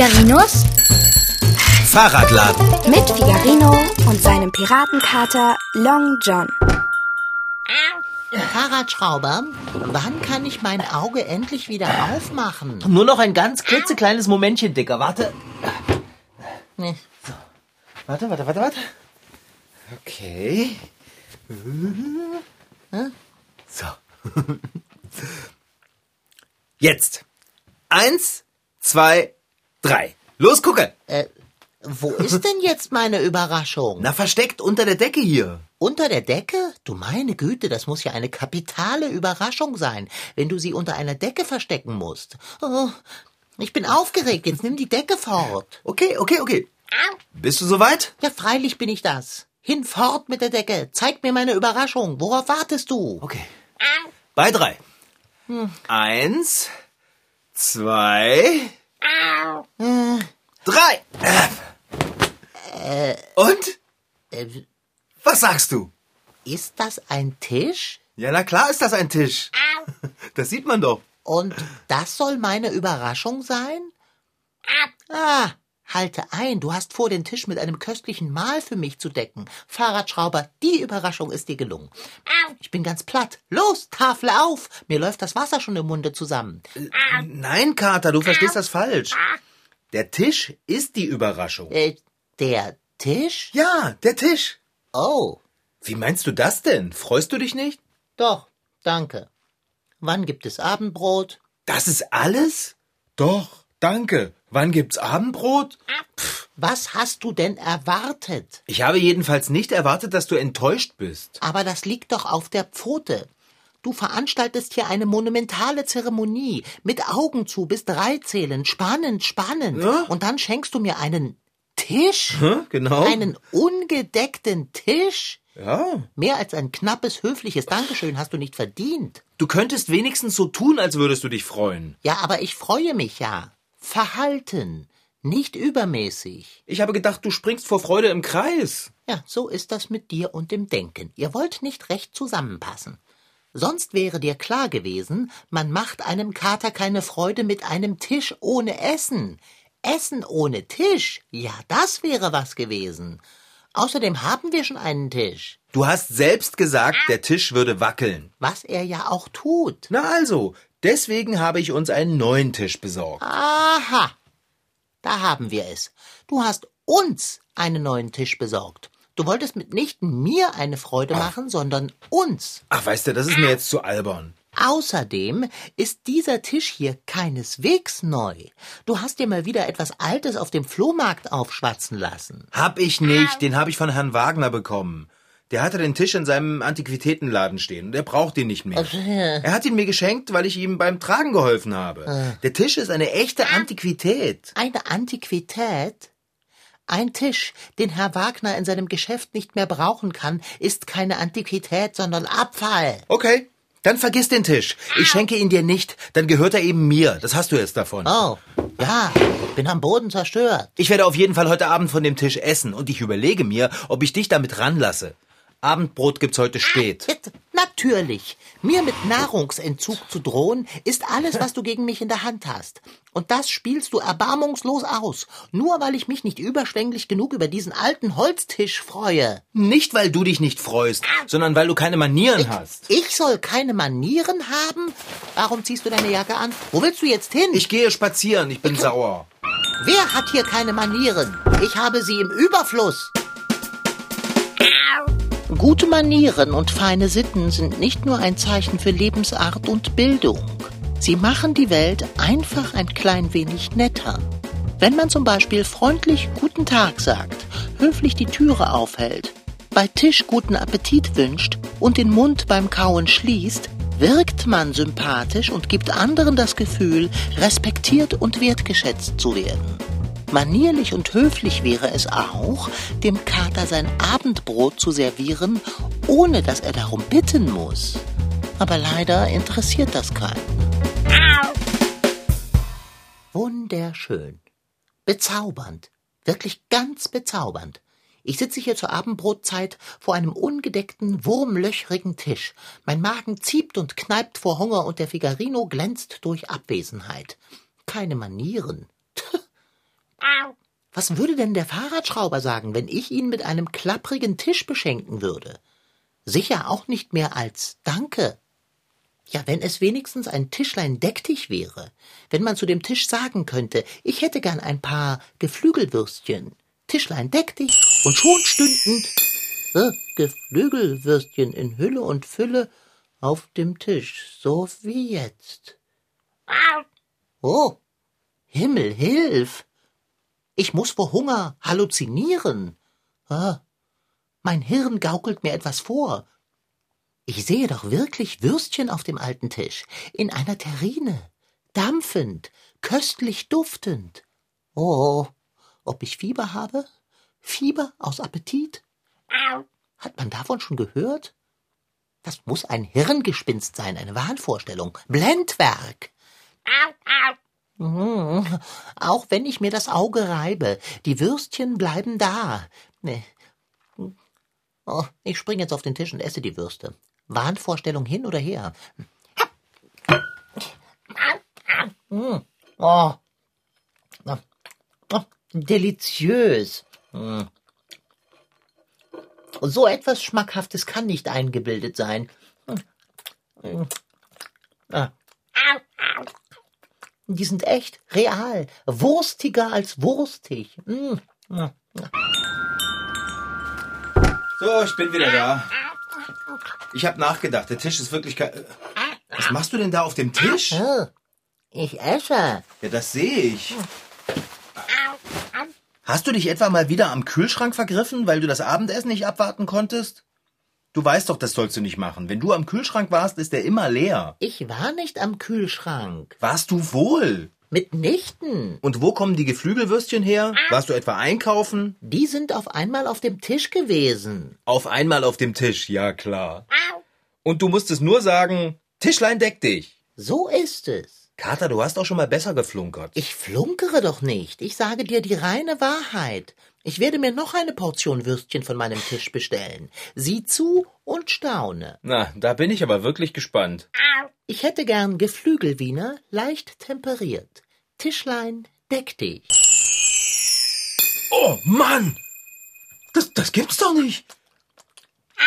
Figarinos Fahrradladen. mit Figarino und seinem Piratenkater Long John. Fahrradschrauber, wann kann ich mein Auge endlich wieder aufmachen? Nur noch ein ganz klitzekleines Momentchen, Dicker. Warte. Nee. Warte, warte, warte, warte. Okay. So. Jetzt. Eins, zwei, drei. Los, gucke. Äh, wo ist denn jetzt meine Überraschung? Na, versteckt unter der Decke hier. Unter der Decke? Du meine Güte, das muss ja eine kapitale Überraschung sein, wenn du sie unter einer Decke verstecken musst. Oh, ich bin aufgeregt, jetzt nimm die Decke fort. Okay, okay, okay. Bist du soweit? Ja, freilich bin ich das. Hinfort mit der Decke. Zeig mir meine Überraschung. Worauf wartest du? Okay. Bei drei. Eins, zwei, drei. Und? Äh, Was sagst du? ist das ein Tisch? Ja, na klar ist das ein Tisch. Das sieht man doch. Und das soll meine Überraschung sein? Ah, halte ein, du hast vor, den Tisch mit einem köstlichen Mahl für mich zu decken. Fahrradschrauber, die Überraschung ist dir gelungen. Ich bin ganz platt. Los, Tafel auf! Mir läuft das Wasser schon im Munde zusammen. Nein, Kater, du verstehst das falsch. Der Tisch ist die Überraschung. Äh, der Tisch? Ja, der Tisch. Oh, Wie meinst du das denn? Freust du dich nicht? doch, danke. Wann gibt es Abendbrot? Das ist alles? Doch, danke. Wann gibt's Abendbrot? Was hast du denn erwartet? Ich habe jedenfalls nicht erwartet, dass du enttäuscht bist. Aber das liegt doch auf der Pfote. Du veranstaltest hier eine monumentale Zeremonie mit Augen zu bis drei zählen, spannend, spannend. Ja? Und dann schenkst du mir einen Tisch? Hä? Genau. Einen ungedeckten Tisch? Ja. Mehr als ein knappes, höfliches Dankeschön hast du nicht verdient. Du könntest wenigstens so tun, als würdest du dich freuen. Ja, aber ich freue mich ja. Verhalten, nicht übermäßig. Ich habe gedacht, du springst vor Freude im Kreis. Ja, so ist das mit dir und dem Denken. Ihr wollt nicht recht zusammenpassen. Sonst wäre dir klar gewesen, man macht einem Kater keine Freude mit einem Tisch ohne Essen. Essen ohne Tisch, ja, das wäre was gewesen. Außerdem haben wir schon einen Tisch, Du hast selbst gesagt, der Tisch würde wackeln. was er ja auch tut. Na also, deswegen habe ich uns einen neuen Tisch besorgt. Aha, da haben wir es. Du hast uns einen neuen Tisch besorgt. Du wolltest mitnichten mir eine Freude machen, sondern uns. Ach, weißt du, das ist mir jetzt zu albern. Außerdem ist dieser Tisch hier keineswegs neu. Du hast dir mal wieder etwas Altes auf dem Flohmarkt aufschwatzen lassen. Hab ich nicht, den habe ich von Herrn Wagner bekommen. Der hatte den Tisch in seinem Antiquitätenladen stehen und er braucht ihn nicht mehr. Er hat ihn mir geschenkt, weil ich ihm beim Tragen geholfen habe. Der Tisch ist eine echte Antiquität. Eine Antiquität? Ein Tisch, den Herr Wagner in seinem Geschäft nicht mehr brauchen kann, ist keine Antiquität, sondern Abfall. Okay, dann vergiss den Tisch. Ich schenke ihn dir nicht, dann gehört er eben mir. Das hast du jetzt davon. Oh, ja, bin am Boden zerstört. Ich werde auf jeden Fall heute Abend von dem Tisch essen und ich überlege mir, ob ich dich damit ranlasse. Abendbrot gibt's heute spät. Jetzt, natürlich. Mir mit Nahrungsentzug zu drohen, ist alles, was du gegen mich in der Hand hast. Und das spielst du erbarmungslos aus. Nur weil ich mich nicht überschwänglich genug über diesen alten Holztisch freue. Nicht, weil du dich nicht freust, sondern weil du keine Manieren hast. Ich soll keine Manieren haben? Warum ziehst du deine Jacke an? Wo willst du jetzt hin? Ich gehe spazieren, ich bin sauer. Wer hat hier keine Manieren? Ich habe sie im Überfluss. Gute Manieren und feine Sitten sind nicht nur ein Zeichen für Lebensart und Bildung. Sie machen die Welt einfach ein klein wenig netter. Wenn man zum Beispiel freundlich Guten Tag sagt, höflich die Türe aufhält, bei Tisch guten Appetit wünscht und den Mund beim Kauen schließt, wirkt man sympathisch und gibt anderen das Gefühl, respektiert und wertgeschätzt zu werden. Manierlich und höflich wäre es auch, dem Kater sein Abendbrot zu servieren, ohne dass er darum bitten muss. Aber leider interessiert das keinen. Wunderschön. Bezaubernd. Wirklich ganz bezaubernd. Ich sitze hier zur Abendbrotzeit vor einem ungedeckten, wurmlöchrigen Tisch. Mein Magen zieht und kneipt vor Hunger und der Figarino glänzt durch Abwesenheit. Keine Manieren. Was würde denn der Fahrradschrauber sagen, wenn ich ihn mit einem klapprigen Tisch beschenken würde? Sicher auch nicht mehr als Danke. Ja, wenn es wenigstens ein Tischlein Decktisch wäre, wenn man zu dem Tisch sagen könnte, ich hätte gern ein paar Geflügelwürstchen. Tischlein deck dich und schon stünden äh, Geflügelwürstchen in Hülle und Fülle auf dem Tisch, so wie jetzt. Oh, Himmel, hilf! Ich muss vor Hunger halluzinieren. Mein Hirn gaukelt mir etwas vor. Ich sehe doch wirklich Würstchen auf dem alten Tisch, in einer Terrine, dampfend, köstlich duftend. Oh, ob ich Fieber habe? Fieber aus Appetit? Hat man davon schon gehört? Das muss ein Hirngespinst sein, eine Wahnvorstellung. Blendwerk. Mhm. Auch wenn ich mir das Auge reibe, die Würstchen bleiben da. Nee. Oh, ich spring jetzt auf den Tisch und esse die Würste. Wahnvorstellung hin oder her. Mm. Oh. Deliziös. Mm. So etwas Schmackhaftes kann nicht eingebildet sein. Ah. Die sind echt, real, wurstiger als wurstig. Mm. So, ich bin wieder da. Ich habe nachgedacht, der Tisch ist wirklich... Was machst du denn da auf dem Tisch? Oh, ich esse. Ja, das sehe ich. Hast du dich etwa mal wieder am Kühlschrank vergriffen, weil du das Abendessen nicht abwarten konntest? Du weißt doch, das sollst du nicht machen. Wenn du am Kühlschrank warst, ist der immer leer. Ich war nicht am Kühlschrank. Warst du wohl? Mitnichten. Und wo kommen die Geflügelwürstchen her? Warst du etwa einkaufen? Die sind auf einmal auf dem Tisch gewesen. Auf einmal auf dem Tisch, ja klar. Und du musstest nur sagen, Tischlein deck dich. So ist es. Kater, du hast auch schon mal besser geflunkert. Ich flunkere doch nicht. Ich sage dir die reine Wahrheit. Ich werde mir noch eine Portion Würstchen von meinem Tisch bestellen. Sieh zu und staune. Na, da bin ich aber wirklich gespannt. Ich hätte gern Geflügelwiener, leicht temperiert. Tischlein, deck dich. Oh Mann! Das, das gibt's doch nicht.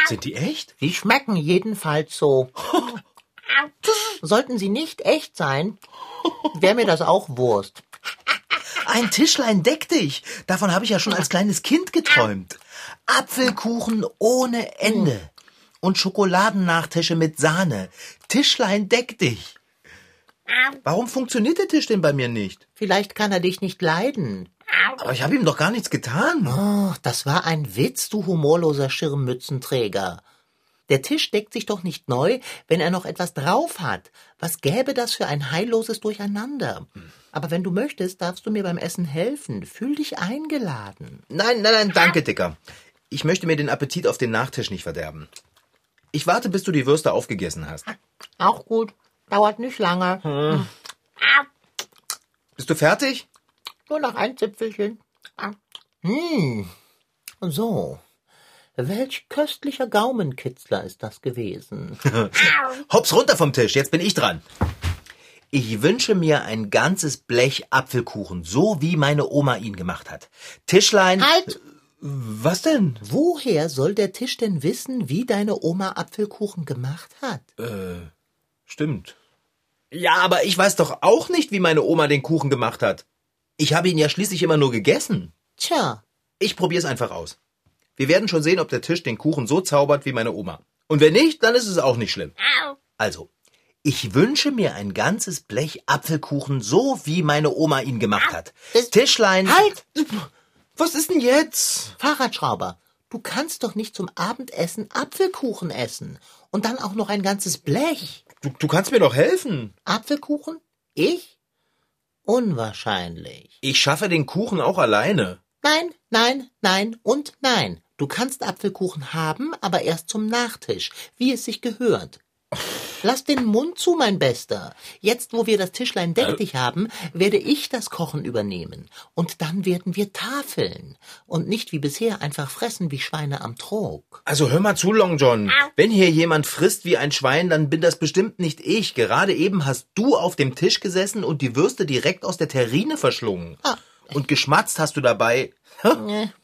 Sind die echt? Sie schmecken jedenfalls so. Sollten sie nicht echt sein, wäre mir das auch Wurst. Ein Tischlein deck dich. Davon habe ich ja schon als kleines Kind geträumt. Apfelkuchen ohne Ende. Und Schokoladennachtische mit Sahne. Tischlein deck dich. Warum funktioniert der Tisch denn bei mir nicht? Vielleicht kann er dich nicht leiden. Aber ich habe ihm doch gar nichts getan. Oh, das war ein Witz, du humorloser Schirmmützenträger. Der Tisch deckt sich doch nicht neu, wenn er noch etwas drauf hat. Was gäbe das für ein heilloses Durcheinander? Aber wenn du möchtest, darfst du mir beim Essen helfen. Fühl dich eingeladen. Nein, nein, nein, danke, Dicker. Ich möchte mir den Appetit auf den Nachtisch nicht verderben. Ich warte, bis du die Würste aufgegessen hast. Auch gut. Dauert nicht lange. Hm. Bist du fertig? Nur noch ein Zipfelchen. Hm. So. Welch köstlicher Gaumenkitzler ist das gewesen. Hops runter vom Tisch, jetzt bin ich dran. Ich wünsche mir ein ganzes Blech Apfelkuchen, so wie meine Oma ihn gemacht hat. Tischlein. Halt! Was denn? Woher soll der Tisch denn wissen, wie deine Oma Apfelkuchen gemacht hat? Äh, stimmt. Ja, aber ich weiß doch auch nicht, wie meine Oma den Kuchen gemacht hat. Ich habe ihn ja schließlich immer nur gegessen. Tja. Ich probier's einfach aus. Wir werden schon sehen, ob der Tisch den Kuchen so zaubert wie meine Oma. Und wenn nicht, dann ist es auch nicht schlimm. Also, ich wünsche mir ein ganzes Blech Apfelkuchen, so wie meine Oma ihn gemacht hat. Tischlein. Halt! Was ist denn jetzt? Fahrradschrauber, du kannst doch nicht zum Abendessen Apfelkuchen essen. Und dann auch noch ein ganzes Blech. Du, du kannst mir doch helfen. Apfelkuchen? Ich? Unwahrscheinlich. Ich schaffe den Kuchen auch alleine. Nein, nein, nein und nein. Du kannst Apfelkuchen haben, aber erst zum Nachtisch, wie es sich gehört. Lass den Mund zu, mein Bester. Jetzt, wo wir das Tischlein deck dich haben, werde ich das Kochen übernehmen. Und dann werden wir tafeln. Und nicht wie bisher einfach fressen wie Schweine am Trog. Also hör mal zu, Long John. Wenn hier jemand frisst wie ein Schwein, dann bin das bestimmt nicht ich. Gerade eben hast du auf dem Tisch gesessen und die Würste direkt aus der Terrine verschlungen. Ah. Und geschmatzt hast du dabei.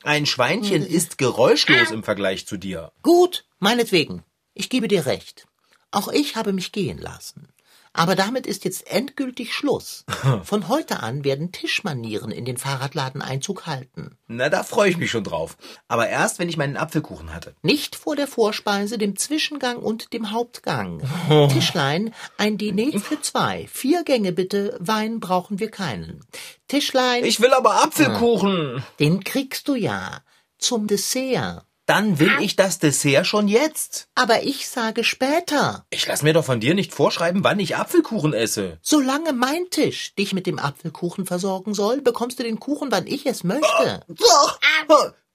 Ein Schweinchen ist geräuschlos im Vergleich zu dir. Gut, meinetwegen. Ich gebe dir recht. Auch ich habe mich gehen lassen. Aber damit ist jetzt endgültig Schluss. Von heute an werden Tischmanieren in den Fahrradladen Einzug halten. Na, da freue ich mich schon drauf. Aber erst, wenn ich meinen Apfelkuchen hatte. Nicht vor der Vorspeise, dem Zwischengang und dem Hauptgang. Tischlein, ein Diner für zwei. Vier Gänge bitte, Wein brauchen wir keinen. Tischlein, Ich will aber Apfelkuchen. den kriegst du ja. Zum Dessert. Dann will ich das Dessert schon jetzt. Aber ich sage später. Ich lass mir doch von dir nicht vorschreiben, wann ich Apfelkuchen esse. Solange mein Tisch dich mit dem Apfelkuchen versorgen soll, bekommst du den Kuchen, wann ich es möchte.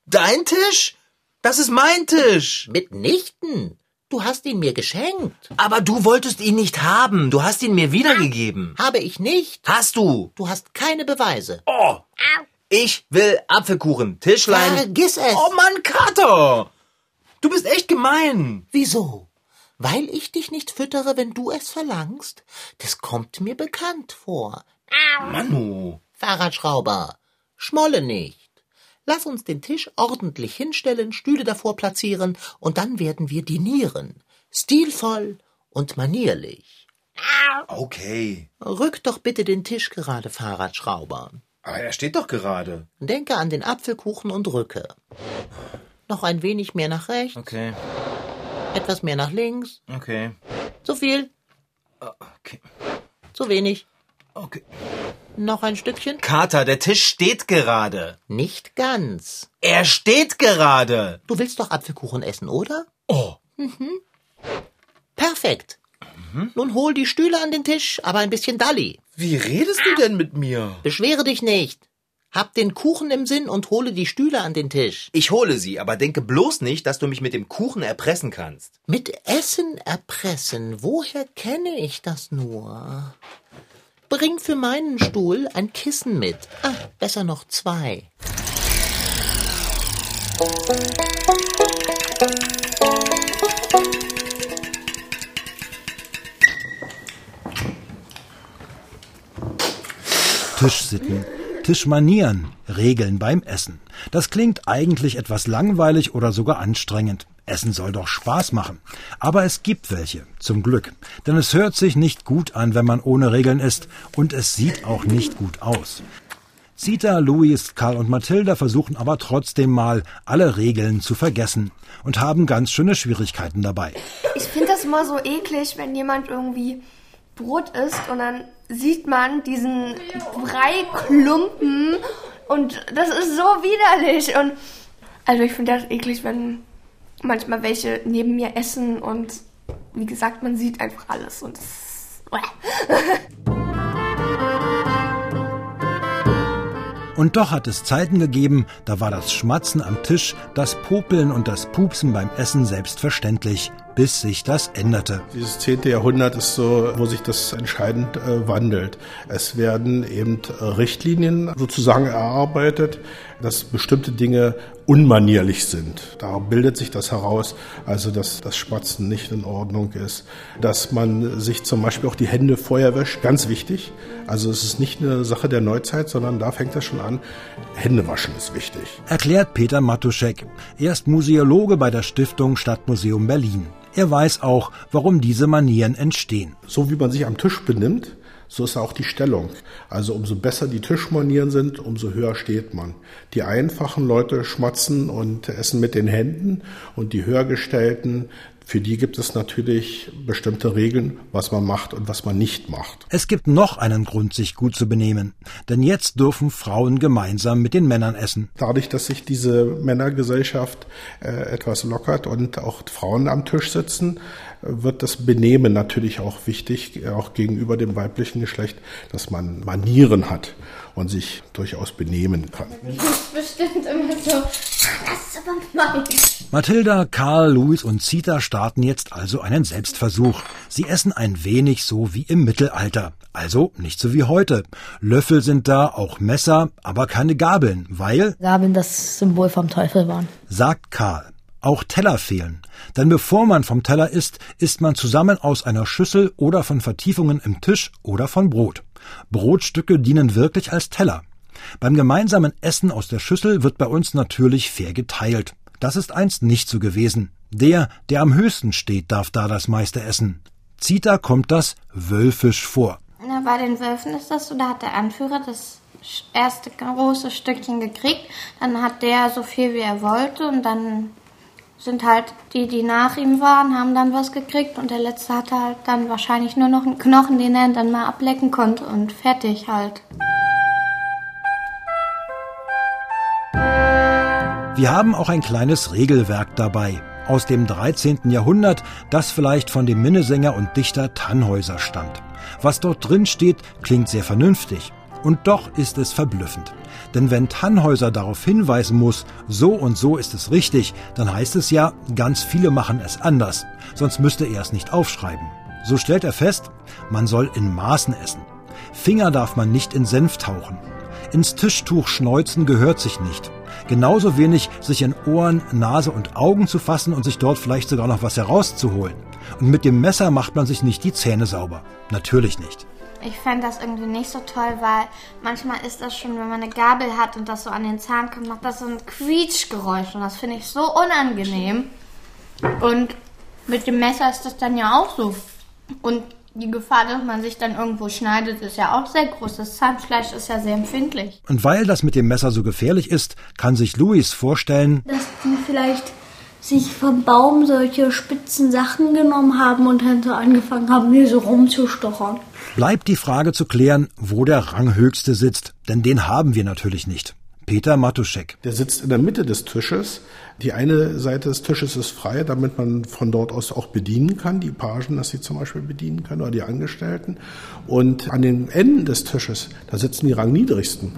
Dein Tisch? Das ist mein Tisch. Mitnichten. Du hast ihn mir geschenkt. Aber du wolltest ihn nicht haben. Du hast ihn mir wiedergegeben. Habe ich nicht. Hast du? Du hast keine Beweise. Oh. Ich will Apfelkuchen. Tischlein. Vergiss es. Oh Mann, Kater. Du bist echt gemein. Wieso? Weil ich dich nicht füttere, wenn du es verlangst? Das kommt mir bekannt vor. Manu. Fahrradschrauber, schmolle nicht. Lass uns den Tisch ordentlich hinstellen, Stühle davor platzieren und dann werden wir dinieren. Stilvoll und manierlich. Okay. Rück doch bitte den Tisch gerade, Fahrradschrauber. Aber er steht doch gerade. Denke an den Apfelkuchen und rücke. Noch ein wenig mehr nach rechts, Okay. etwas mehr nach links. Okay. Zu viel, Okay. zu wenig. Okay. Noch ein Stückchen? Kater, der Tisch steht gerade. Nicht ganz. Er steht gerade. Du willst doch Apfelkuchen essen, oder? Oh. Perfekt. Nun hol die Stühle an den Tisch, aber ein bisschen Dalli. Wie redest du denn mit mir? Beschwere dich nicht. Hab den Kuchen im Sinn und hole die Stühle an den Tisch. Ich hole sie, aber denke bloß nicht, dass du mich mit dem Kuchen erpressen kannst. Mit Essen erpressen, woher kenne ich das nur? Bring für meinen Stuhl ein Kissen mit. Ah, besser noch zwei. Tischsitten, Tischmanieren, Regeln beim Essen. Das klingt eigentlich etwas langweilig oder sogar anstrengend. Essen soll doch Spaß machen. Aber es gibt welche, zum Glück. Denn es hört sich nicht gut an, wenn man ohne Regeln isst, und es sieht auch nicht gut aus. Zita, Louis, Karl und Mathilda versuchen aber trotzdem mal, alle Regeln zu vergessen und haben ganz schöne Schwierigkeiten dabei. Ich finde das immer so eklig, wenn jemand irgendwie Brot isst und dann sieht man diesen Breiklumpen und das ist so widerlich. Und also ich finde das eklig, wenn manchmal welche neben mir essen und wie gesagt, man sieht einfach alles und das Und doch hat es Zeiten gegeben, da war das Schmatzen am Tisch, das Popeln und das Pupsen beim Essen selbstverständlich, bis sich das änderte. Dieses zehnte Jahrhundert ist so, wo sich das entscheidend äh, wandelt. Es werden eben äh, Richtlinien sozusagen erarbeitet, dass bestimmte Dinge unmanierlich sind. Da bildet sich das heraus, also dass das Schmatzen nicht in Ordnung ist, dass man sich zum Beispiel auch die Hände vorher wäscht, ganz wichtig. Also es ist nicht eine Sache der Neuzeit, sondern da fängt das schon an. Hände waschen ist wichtig. Erklärt Peter Matuschek. Er ist Museologe bei der Stiftung Stadtmuseum Berlin. Er weiß auch, warum diese Manieren entstehen. So wie man sich am Tisch benimmt, so ist auch die Stellung. Also umso besser die Tischmanieren sind, umso höher steht man. Die einfachen Leute schmatzen und essen mit den Händen und die höhergestellten, für die gibt es natürlich bestimmte Regeln, was man macht und was man nicht macht. Es gibt noch einen Grund, sich gut zu benehmen. Denn jetzt dürfen Frauen gemeinsam mit den Männern essen. Dadurch, dass sich diese Männergesellschaft äh, etwas lockert und auch Frauen am Tisch sitzen, wird das Benehmen natürlich auch wichtig, auch gegenüber dem weiblichen Geschlecht, dass man Manieren hat und sich durchaus benehmen kann. bestimmt immer so. Das ist aber mein. Mathilda, Karl, Louis und Zita starten jetzt also einen Selbstversuch. Sie essen ein wenig so wie im Mittelalter. Also nicht so wie heute. Löffel sind da, auch Messer, aber keine Gabeln, weil, Gabeln das Symbol vom Teufel waren. sagt Karl, auch Teller fehlen. Denn bevor man vom Teller isst, isst man zusammen aus einer Schüssel oder von Vertiefungen im Tisch oder von Brot. Brotstücke dienen wirklich als Teller. Beim gemeinsamen Essen aus der Schüssel wird bei uns natürlich fair geteilt. Das ist einst nicht so gewesen. Der, der am höchsten steht, darf da das meiste essen. Zita kommt das wölfisch vor. Na, bei den Wölfen ist das so, da hat der Anführer das erste große Stückchen gekriegt, dann hat der so viel wie er wollte und dann sind halt die, die nach ihm waren, haben dann was gekriegt und der letzte hatte halt dann wahrscheinlich nur noch einen Knochen, den er dann mal ablecken konnte und fertig halt. Wir haben auch ein kleines Regelwerk dabei aus dem 13. Jahrhundert, das vielleicht von dem Minnesänger und Dichter Tannhäuser stammt. Was dort drin steht, klingt sehr vernünftig. Und doch ist es verblüffend. Denn wenn Tannhäuser darauf hinweisen muss, so und so ist es richtig, dann heißt es ja, ganz viele machen es anders. Sonst müsste er es nicht aufschreiben. So stellt er fest, man soll in Maßen essen. Finger darf man nicht in Senf tauchen. Ins Tischtuch schneuzen gehört sich nicht. Genauso wenig sich in Ohren, Nase und Augen zu fassen und sich dort vielleicht sogar noch was herauszuholen. Und mit dem Messer macht man sich nicht die Zähne sauber. Natürlich nicht. Ich fände das irgendwie nicht so toll, weil manchmal ist das schon, wenn man eine Gabel hat und das so an den Zahn kommt, macht das so ein Quietschgeräusch und das finde ich so unangenehm. Und mit dem Messer ist das dann ja auch so. Und die Gefahr, dass man sich dann irgendwo schneidet, ist ja auch sehr groß. Das Zahnfleisch ist ja sehr empfindlich. Und weil das mit dem Messer so gefährlich ist, kann sich Luis vorstellen, dass die vielleicht sich vom Baum solche spitzen Sachen genommen haben und dann so angefangen haben, hier so rumzustochern. Bleibt die Frage zu klären, wo der Ranghöchste sitzt, denn den haben wir natürlich nicht. Peter Matuschek. Der sitzt in der Mitte des Tisches. Die eine Seite des Tisches ist frei, damit man von dort aus auch bedienen kann, die Pagen, dass sie zum Beispiel bedienen können oder die Angestellten. Und an den Enden des Tisches, da sitzen die Rangniedrigsten.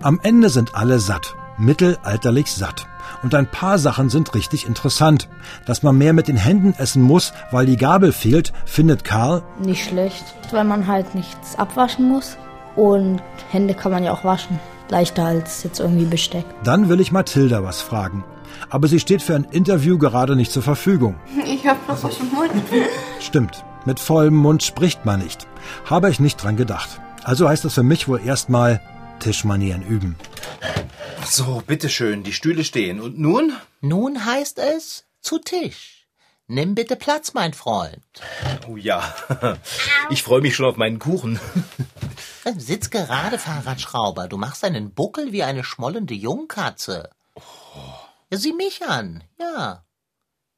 Am Ende sind alle satt, mittelalterlich satt. Und ein paar Sachen sind richtig interessant. Dass man mehr mit den Händen essen muss, weil die Gabel fehlt, findet Karl nicht schlecht, weil man halt nichts abwaschen muss. Und Hände kann man ja auch waschen leichter als jetzt irgendwie Besteck. Dann will ich Mathilda was fragen. Aber sie steht für ein Interview gerade nicht zur Verfügung. Ich hab bloß aus dem Mund. Stimmt. Mit vollem Mund spricht man nicht. Habe ich nicht dran gedacht. Also heißt das für mich wohl erstmal Tischmanieren üben. So, bitteschön, die Stühle stehen. Und nun? Nun heißt es zu Tisch. Nimm bitte Platz, mein Freund. Oh ja, ich freue mich schon auf meinen Kuchen. Sitz gerade, Fahrradschrauber. Du machst einen Buckel wie eine schmollende Jungkatze. Ja, sieh mich an. Ja.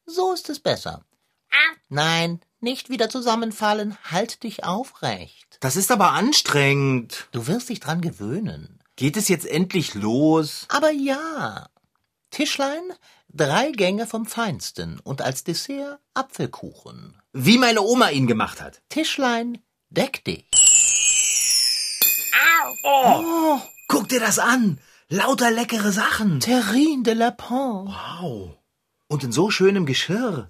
So ist es besser. Nein, nicht wieder zusammenfallen. Halt dich aufrecht. Das ist aber anstrengend. Du wirst dich dran gewöhnen. Geht es jetzt endlich los? Aber ja. Tischlein, drei Gänge vom Feinsten und als Dessert Apfelkuchen. Wie meine Oma ihn gemacht hat. Tischlein, deck dich. Oh, oh, guck dir das an. Lauter leckere Sachen. Terrine de Lapin. Wow. Und in so schönem Geschirr.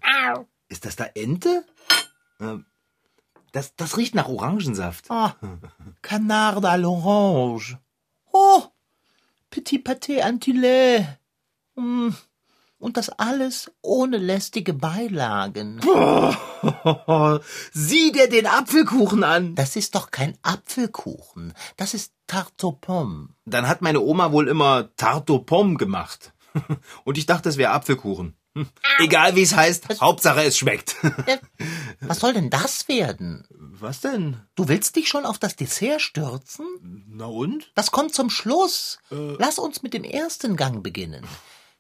Ist das da Ente? Ähm, das, das riecht nach Orangensaft. Oh, Canard à l'orange. Oh, Petit Pâté Antillais. Mm. Und das alles ohne lästige Beilagen. Sieh dir den Apfelkuchen an. Das ist doch kein Apfelkuchen. Das ist Tarte aux Pommes. Dann hat meine Oma wohl immer Tarte aux Pommes gemacht. Und ich dachte, es wäre Apfelkuchen. Egal wie es heißt, Was? Hauptsache es schmeckt. Was soll denn das werden? Was denn? Du willst dich schon auf das Dessert stürzen? Na und? Das kommt zum Schluss. Äh. Lass uns mit dem ersten Gang beginnen.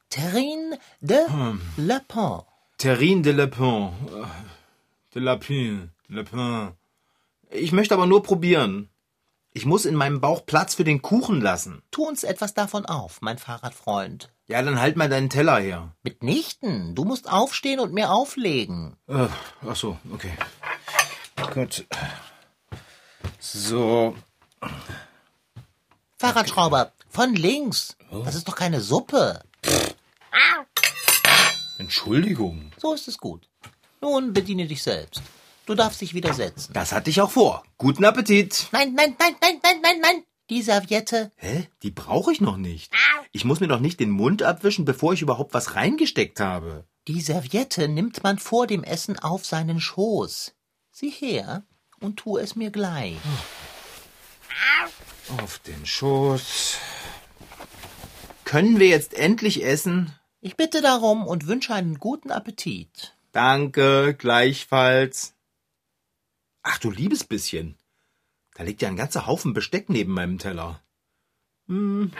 Terrine de hm. Lapin. Terrine de Lapin. De Lapin. Lapin. Ich möchte aber nur probieren. Ich muss in meinem Bauch Platz für den Kuchen lassen. Tu uns etwas davon auf, mein Fahrradfreund. Ja, dann halt mal deinen Teller her. Mitnichten. Du musst aufstehen und mir auflegen. Äh, ach so, okay. Gut. So. Fahrradschrauber, von links. Das ist doch keine Suppe. Entschuldigung. So ist es gut. Nun bediene dich selbst. Du darfst dich wieder setzen. Das hatte ich auch vor. Guten Appetit. Nein, nein, nein, nein, nein, nein, nein. Die Serviette. Hä? Die brauche ich noch nicht. Ich muss mir doch nicht den Mund abwischen, bevor ich überhaupt was reingesteckt habe. Die Serviette nimmt man vor dem Essen auf seinen Schoß. Sieh her und tu es mir gleich. Auf den Schoß. Können wir jetzt endlich essen? Ich bitte darum und wünsche einen guten Appetit. Danke, gleichfalls. Ach du liebes bisschen. Da liegt ja ein ganzer Haufen Besteck neben meinem Teller. Hm.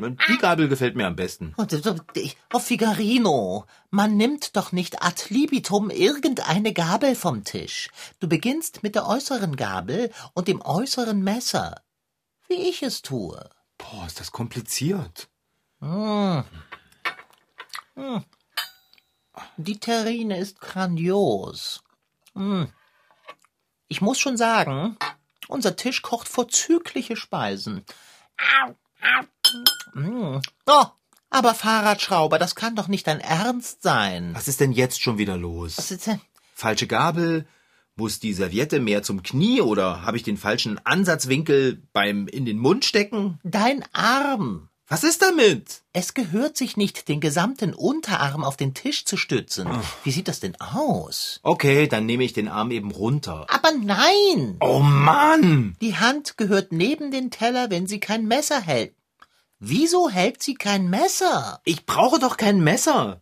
Die Gabel gefällt mir am besten. Oh, Figarino, man nimmt doch nicht ad libitum irgendeine Gabel vom Tisch. Du beginnst mit der äußeren Gabel und dem äußeren Messer. Wie ich es tue. Boah, ist das kompliziert. Hm. Hm. Die Terrine ist grandios. Hm. Ich muss schon sagen, unser Tisch kocht vorzügliche Speisen. Mm. Oh, aber Fahrradschrauber, das kann doch nicht dein Ernst sein. Was ist denn jetzt schon wieder los? Was ist denn? Falsche Gabel? Muss die Serviette mehr zum Knie oder habe ich den falschen Ansatzwinkel beim in den Mund stecken? Dein Arm. Was ist damit? Es gehört sich nicht, den gesamten Unterarm auf den Tisch zu stützen. Ach. Wie sieht das denn aus? Okay, dann nehme ich den Arm eben runter. Aber nein! Oh Mann! Die Hand gehört neben den Teller, wenn sie kein Messer hält. Wieso hält sie kein Messer? Ich brauche doch kein Messer.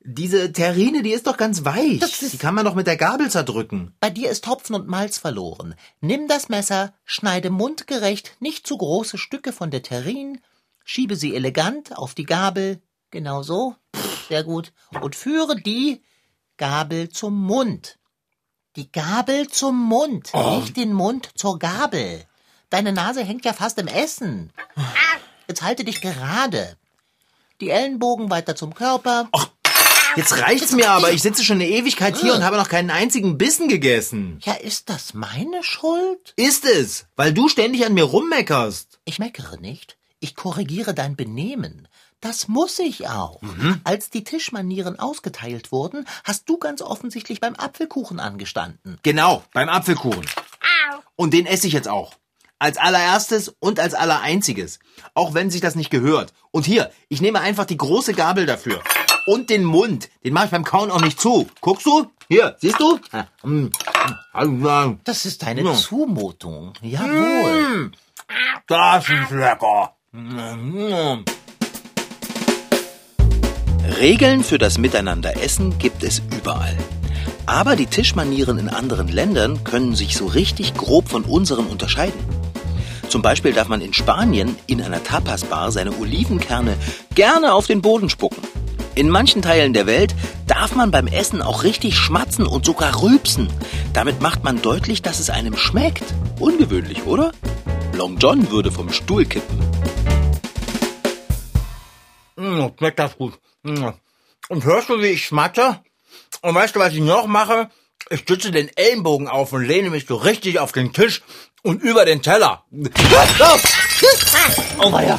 Diese Terrine, die ist doch ganz weich. die kann man doch mit der Gabel zerdrücken. Bei dir ist Hopfen und Malz verloren. Nimm das Messer, schneide mundgerecht nicht zu große Stücke von der Terrine, schiebe sie elegant auf die Gabel, genau so, sehr gut, und führe die Gabel zum Mund. Die Gabel zum Mund, oh. nicht den Mund zur Gabel. Deine Nase hängt ja fast im Essen. Jetzt halte dich gerade. Die Ellenbogen weiter zum Körper. Ach, jetzt reicht's mir aber. Ich sitze schon eine Ewigkeit hier und habe noch keinen einzigen Bissen gegessen. Ja, ist das meine Schuld? Ist es, weil du ständig an mir rummeckerst. Ich meckere nicht. Ich korrigiere dein Benehmen. Das muss ich auch. Mhm. Als die Tischmanieren ausgeteilt wurden, hast du ganz offensichtlich beim Apfelkuchen angestanden. Genau, beim Apfelkuchen. Und den esse ich jetzt auch. Als allererstes und als allereinziges. Auch wenn sich das nicht gehört. Und hier, ich nehme einfach die große Gabel dafür. Und den Mund. Den mache ich beim Kauen auch nicht zu. Guckst du? Hier, siehst du? Mm. Das ist deine Zumutung. Jawohl. Mm. Das ist lecker. Regeln für das Miteinanderessen gibt es überall. Aber die Tischmanieren in anderen Ländern können sich so richtig grob von unseren unterscheiden. Zum Beispiel darf man in Spanien in einer Tapasbar seine Olivenkerne gerne auf den Boden spucken. In manchen Teilen der Welt darf man beim Essen auch richtig schmatzen und sogar rülpsen. Damit macht man deutlich, dass es einem schmeckt. Ungewöhnlich, oder? Long John würde vom Stuhl kippen. Mmh, schmeckt das gut. Mmh. Und hörst du, wie ich schmatte? Und weißt du, was ich noch mache? Ich stütze den Ellenbogen auf und lehne mich so richtig auf den Tisch und über den Teller. Oh, ja.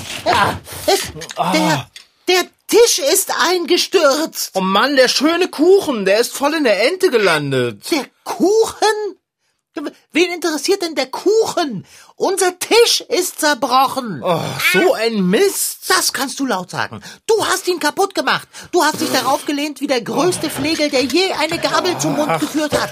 Der, der Tisch ist eingestürzt. Oh Mann, der schöne Kuchen, der ist voll in der Ente gelandet. Der Kuchen? Wen interessiert denn der Kuchen? Unser Tisch ist zerbrochen. Oh, so ein Mist. Das kannst du laut sagen. Du hast ihn kaputt gemacht. Du hast dich darauf gelehnt wie der größte Flegel, der je eine Gabel zum Mund geführt hat.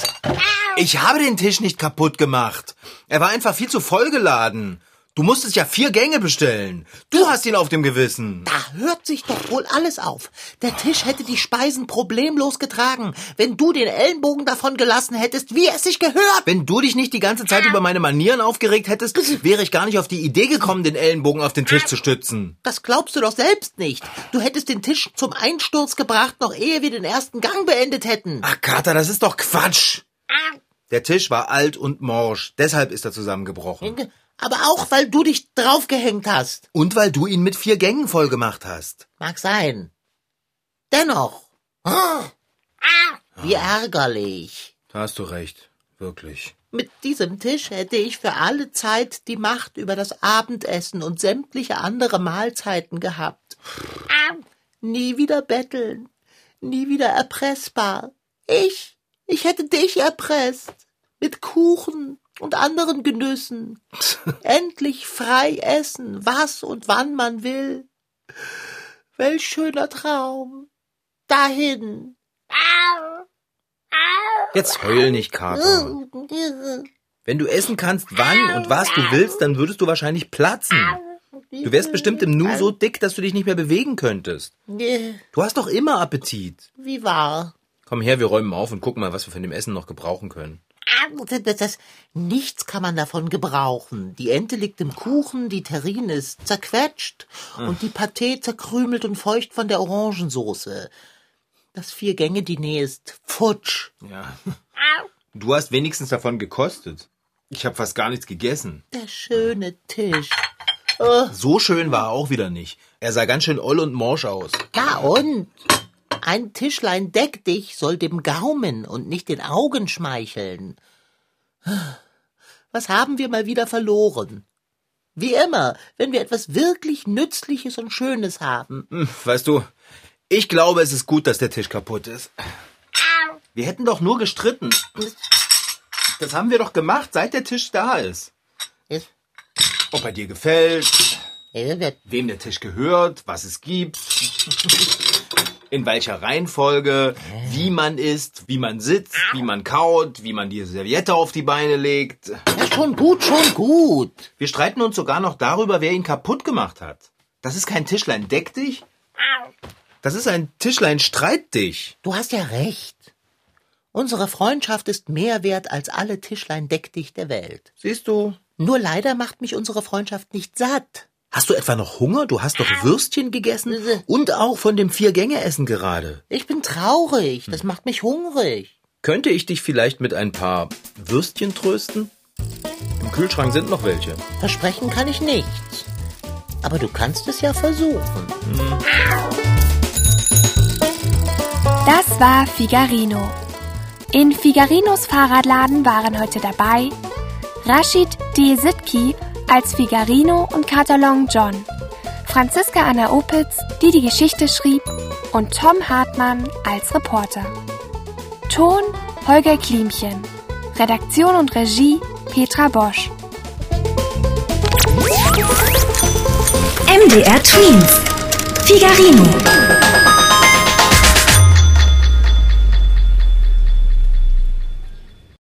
Ich habe den Tisch nicht kaputt gemacht. Er war einfach viel zu vollgeladen. Du musstest ja vier Gänge bestellen. Du hast ihn auf dem Gewissen. Da hört sich doch wohl alles auf. Der Tisch hätte die Speisen problemlos getragen, wenn du den Ellenbogen davon gelassen hättest, wie es sich gehört. Wenn du dich nicht die ganze Zeit über meine Manieren aufgeregt hättest, wäre ich gar nicht auf die Idee gekommen, den Ellenbogen auf den Tisch zu stützen. Das glaubst du doch selbst nicht. Du hättest den Tisch zum Einsturz gebracht, noch ehe wir den ersten Gang beendet hätten. Ach, Kater, das ist doch Quatsch. Der Tisch war alt und morsch, deshalb ist er zusammengebrochen aber auch weil du dich draufgehängt hast. Und weil du ihn mit vier Gängen voll gemacht hast. Mag sein. Dennoch. wie ärgerlich. Da hast du recht, wirklich. Mit diesem Tisch hätte ich für alle Zeit die Macht über das Abendessen und sämtliche andere Mahlzeiten gehabt. Nie wieder betteln, nie wieder erpressbar. Ich, ich hätte dich erpresst. Mit Kuchen, und anderen Genüssen. Endlich frei essen, was und wann man will. Welch schöner Traum. Dahin. Jetzt heul nicht, Kater. Wenn du essen kannst, wann und was du willst, dann würdest du wahrscheinlich platzen. Du wärst bestimmt im Nu so dick, dass du dich nicht mehr bewegen könntest. Du hast doch immer Appetit. Wie wahr? Komm her, wir räumen auf und gucken mal, was wir von dem Essen noch gebrauchen können. Das, das, nichts kann man davon gebrauchen. Die Ente liegt im Kuchen, die Terrine ist zerquetscht und die Pâté zerkrümelt und feucht von der Orangensoße. Das Vier-Gänge-Diner ist futsch. Ja. Du hast wenigstens davon gekostet. Ich habe fast gar nichts gegessen. Der schöne Tisch. So schön war er auch wieder nicht. Er sah ganz schön oll und morsch aus. Na und? Ein Tischlein deck dich soll dem Gaumen und nicht den Augen schmeicheln. Was haben wir mal wieder verloren? Wie immer, wenn wir etwas wirklich Nützliches und Schönes haben. Hm, Weißt du, ich glaube, es ist gut, dass der Tisch kaputt ist. Wir hätten doch nur gestritten. Das haben wir doch gemacht, seit der Tisch da ist. Ob er dir gefällt, wem der Tisch gehört, was es gibt, in welcher Reihenfolge, wie man isst, wie man sitzt, wie man kaut, wie man die Serviette auf die Beine legt. Ja, schon gut, schon gut. Wir streiten uns sogar noch darüber, wer ihn kaputt gemacht hat. Das ist kein Tischlein deck dich. Das ist ein Tischlein streit dich. Du hast ja recht. Unsere Freundschaft ist mehr wert als alle Tischlein deck dich der Welt. Siehst du? Nur leider macht mich unsere Freundschaft nicht satt. Hast du etwa noch Hunger? Du hast doch Würstchen gegessen und auch von dem Vier-Gänge-Essen gerade. Ich bin traurig, das macht mich hungrig. Könnte ich dich vielleicht mit ein paar Würstchen trösten? Im Kühlschrank sind noch welche. Versprechen kann ich nichts. Aber du kannst es ja versuchen. Das war Figarino. In Figarinos Fahrradladen waren heute dabei Rashid D. Sitki als Figarino und Katalon John, Franziska Anna Opitz, die die Geschichte schrieb, und Tom Hartmann als Reporter. Ton Holger Klimchen. Redaktion und Regie Petra Bosch. MDR Twins. Figarino.